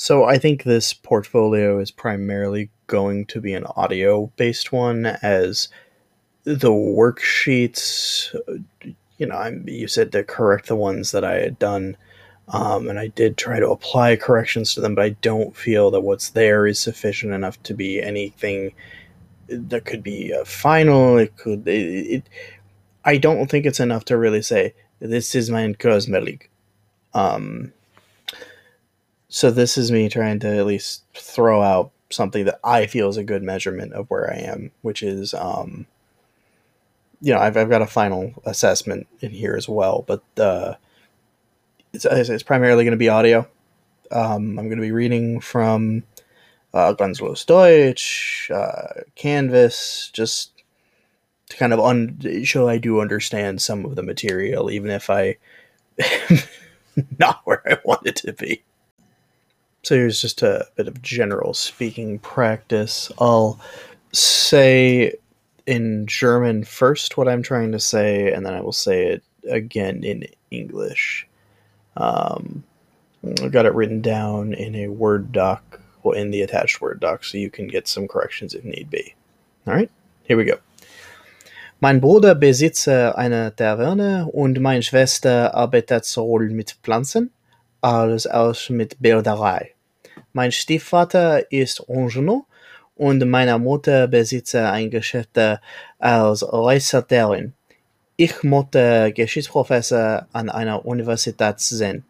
So I think this portfolio is primarily going to be an audio based one as the worksheets you know I'm you said to correct the ones that I had done um, and I did try to apply corrections to them but I don't feel that what's there is sufficient enough to be anything that could be a final it could it, it I don't think it's enough to really say this is my Cosmelig. Um so this is me trying to at least throw out something that I feel is a good measurement of where I am, which is, um, you know, I've, I've got a final assessment in here as well, but uh, it's, it's primarily going to be audio. Um, I'm going to be reading from uh, Grenzenlos Deutsch, uh, Canvas, just to kind of un- show I do understand some of the material, even if I not where I want it to be. So here's just a bit of general speaking practice. I'll say in German first what I'm trying to say, and then I will say it again in English. Um, I've got it written down in a Word doc, well, in the attached Word doc, so you can get some corrections if need be. All right, here we go. Mein Bruder besitzt eine Taverne und meine Schwester arbeitet sowohl mit Pflanzen als auch mit Bilderei. Mein Stiefvater ist Ingenieur und meine Mutter besitzt ein Geschäft als Reisleiterin. Ich möchte Geschichtsprofessor an einer Universität sein.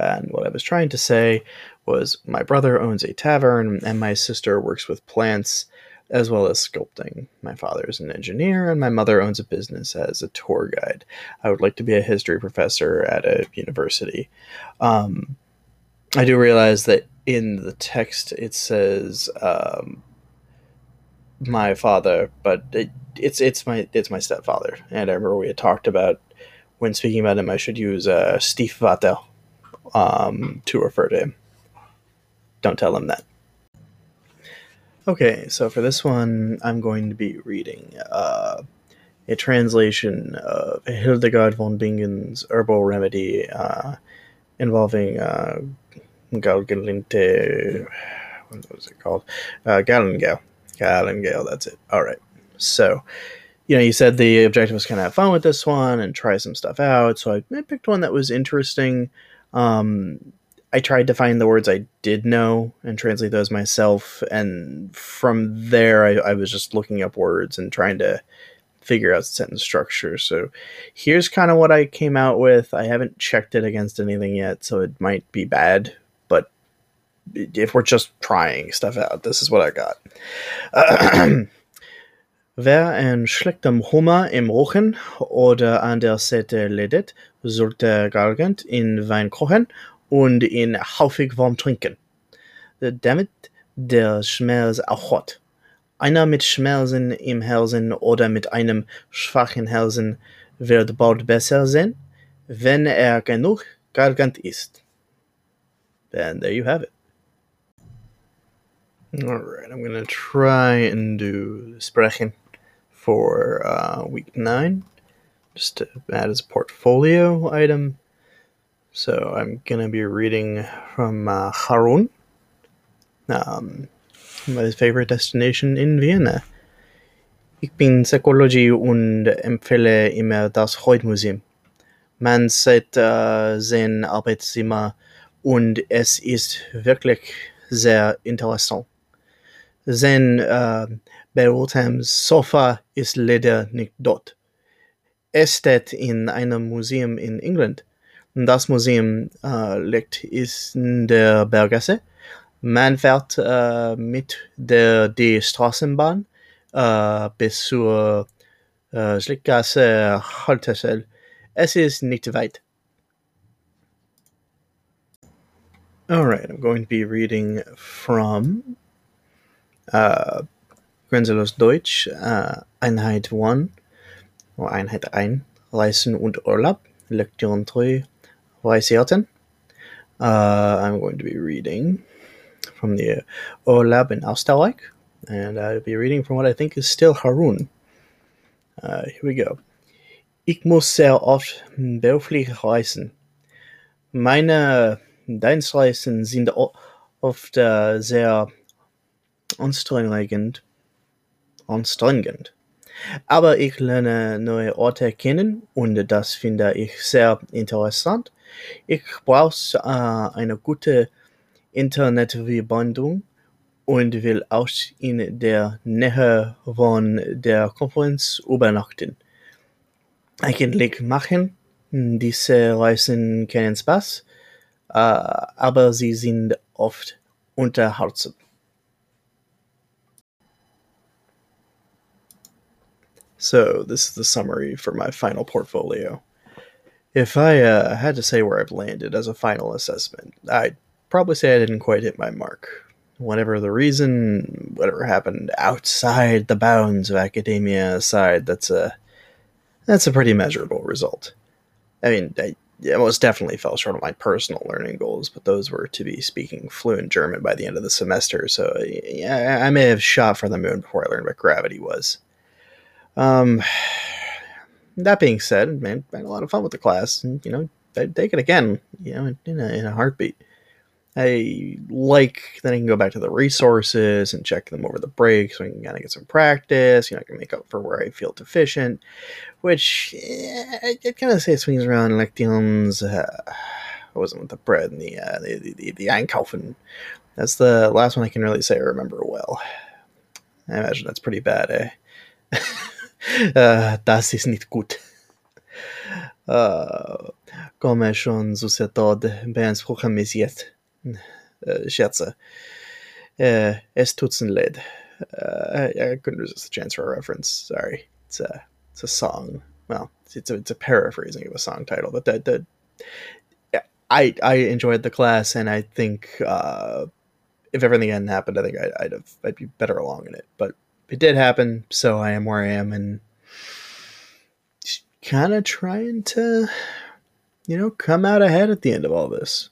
And what I was trying to say was my brother owns a tavern and my sister works with plants as well as sculpting. My father is an engineer, and my mother owns a business as a tour guide. I would like to be a history professor at a university. Um, I do realize that in the text it says um, my father, but it, it's it's my it's my stepfather, and I remember we had talked about when speaking about him, I should use uh, Stiefvater um, to refer to him. Don't tell him that. Okay, so for this one, I'm going to be reading uh, a translation of Hildegard von Bingen's herbal remedy uh, involving uh, Galgalinte. What was it called? Uh, Galengale. Galengale, that's it. All right. So, you know, you said the objective was kind of have fun with this one and try some stuff out. So I, picked one that was interesting. Um, I tried to find the words I did know and translate those myself. And from there, I, I, was just looking up words and trying to figure out sentence structure. So here's kind of what I came out with. I haven't checked it against anything yet, so it might be bad. But if we're just trying stuff out, this is what I got. Wer ein schlechtem Hummer im Rücken oder an der Seite leidet, sollte galgend in Wein kochen und in häufig warm trinken, damit der Schmerz aufhört. Einer mit Schmerzen im Herzen oder mit einem schwachen Herzen wird bald besser sein, wenn er genug gargant ist. And there you have it. Alright, I'm gonna try and do Sprechen for uh, week 9, just to add as a portfolio item. So I'm gonna be reading from uh, Harun, um, my favorite destination in Vienna. Ich bin Psychologie und empfehle immer das Freudmuseum. Man sieht äh, sein Arbeitszimmer und es ist wirklich sehr interessant. Sein äh, beurteiltes Sofa ist leider nicht dort. Es steht in einem Museum in England. Das Museum äh, liegt in der Berggasse. Man fährt äh, mit der die Straßenbahn äh, bis zur äh, Schlickgasse Haltestelle. Es ist nicht weit. Alright, I'm going to be reading from uh, Grenzenlos Deutsch, uh, Einheit 1, oder Einheit 1, Reisen und Urlaub, Lektion 3, Weisheiten. Uh, I'm going to be reading from the Urlaub in Österreich, and I'll be reading from what I think is still Harun. Uh, here we go. Ich muss sehr oft beruflich reisen. Meine Dienstreisen sind oft sehr anstrengend. anstrengend. Aber ich lerne neue Orte kennen und das finde ich sehr interessant. Ich brauche äh, eine gute Internetverbindung und will auch in der Nähe von der Konferenz übernachten. Eigentlich machen diese Reisen keinen Spaß, äh, aber sie sind oft unterhaltsam. So, this is the summary for my final portfolio. If I uh, had to say where I've landed as a final assessment, I'd probably say I didn't quite hit my mark. Whatever the reason, whatever happened outside the bounds of academia aside, that's a that's a pretty measurable result. I mean, I, I most definitely fell short of my personal learning goals, but those were to be speaking fluent German by the end of the semester. So yeah, I may have shot for the moon before I learned what gravity was. Um, that being said, man, I had a lot of fun with the class, and you know, I'd take it again, you know, in a, in a heartbeat. I like that I can go back to the resources and check them over the break so I can kind of get some practice. You know, I can make up for where I feel deficient, which eh, I, kind of say swings around lections. Uh, I wasn't with the bread and the, uh, the, the, the, the Einkaufen. That's the last one I can really say I remember well. I imagine that's pretty bad, eh? uh, das ist nicht gut. Uh, come schon sucedod beanspruchen mis jetzt. Uh, Scherze. Uh, es tut's leid. Uh, I couldn't resist the chance for a reference. Sorry. It's a, it's a song. Well, it's a, it's a paraphrasing of a song title, but that, that I, I enjoyed the class, and I think uh, if everything hadn't happened, I think I'd, I'd have I'd be better along in it. But it did happen, so I am where I am, and kind of trying to, you know, come out ahead at the end of all this.